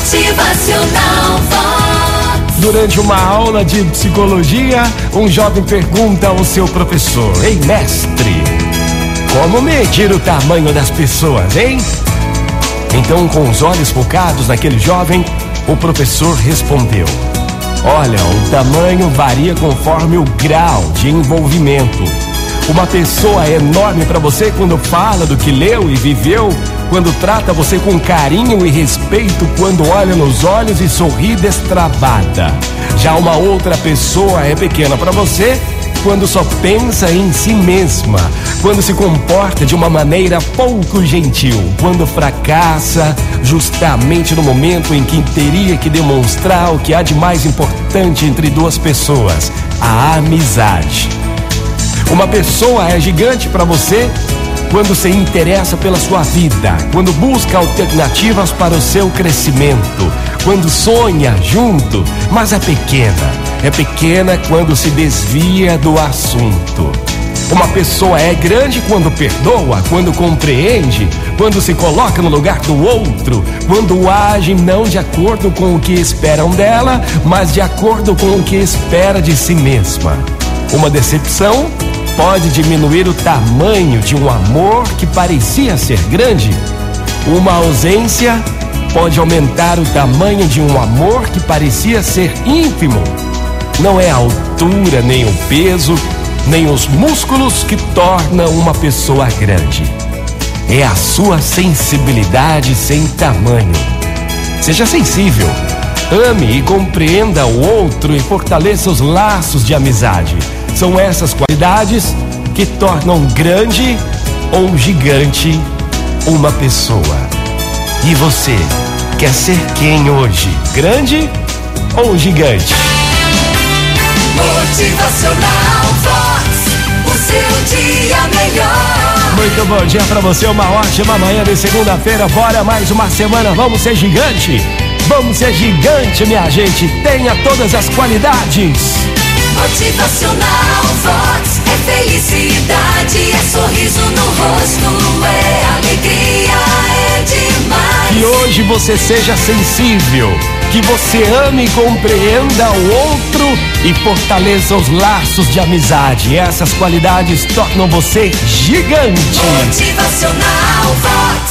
Motivacional Vox. Durante uma aula de psicologia, um jovem pergunta ao seu professor: Ei, mestre, como medir o tamanho das pessoas, hein? Então, com os olhos focados naquele jovem, o professor respondeu: Olha, o tamanho varia conforme o grau de envolvimento. Uma pessoa é enorme para você quando fala do que leu e viveu, quando trata você com carinho e respeito, quando olha nos olhos e sorri destravada. Já uma outra pessoa é pequena para você quando só pensa em si mesma, quando se comporta de uma maneira pouco gentil, quando fracassa justamente no momento em que teria que demonstrar o que há de mais importante entre duas pessoas: a amizade. Uma pessoa é gigante para você quando se interessa pela sua vida, quando busca alternativas para o seu crescimento, quando sonha junto, mas é pequena. É pequena quando se desvia do assunto. Uma pessoa é grande quando perdoa, quando compreende, quando se coloca no lugar do outro, quando age não de acordo com o que esperam dela, mas de acordo com o que espera de si mesma. Uma decepção pode diminuir o tamanho de um amor que parecia ser grande. Uma ausência pode aumentar o tamanho de um amor que parecia ser ínfimo. Não é a altura, nem o peso, nem os músculos que tornam uma pessoa grande. É a sua sensibilidade sem tamanho. Seja sensível. Ame e compreenda o outro e fortaleça os laços de amizade. São essas qualidades que tornam grande ou gigante uma pessoa. E você quer ser quem hoje? Grande ou gigante? Motivacional Vox. O seu dia melhor. Muito bom dia pra você, uma ótima manhã de segunda-feira. Bora mais uma semana, vamos ser gigante. Vamos ser gigante, minha gente. Tenha todas as qualidades. Motivacional Vox. É felicidade, é sorriso no rosto, é alegria, é demais. Que hoje você seja sensível, que você ame e compreenda o outro e fortaleça os laços de amizade. Essas qualidades tornam você gigante. Motivacional Vox.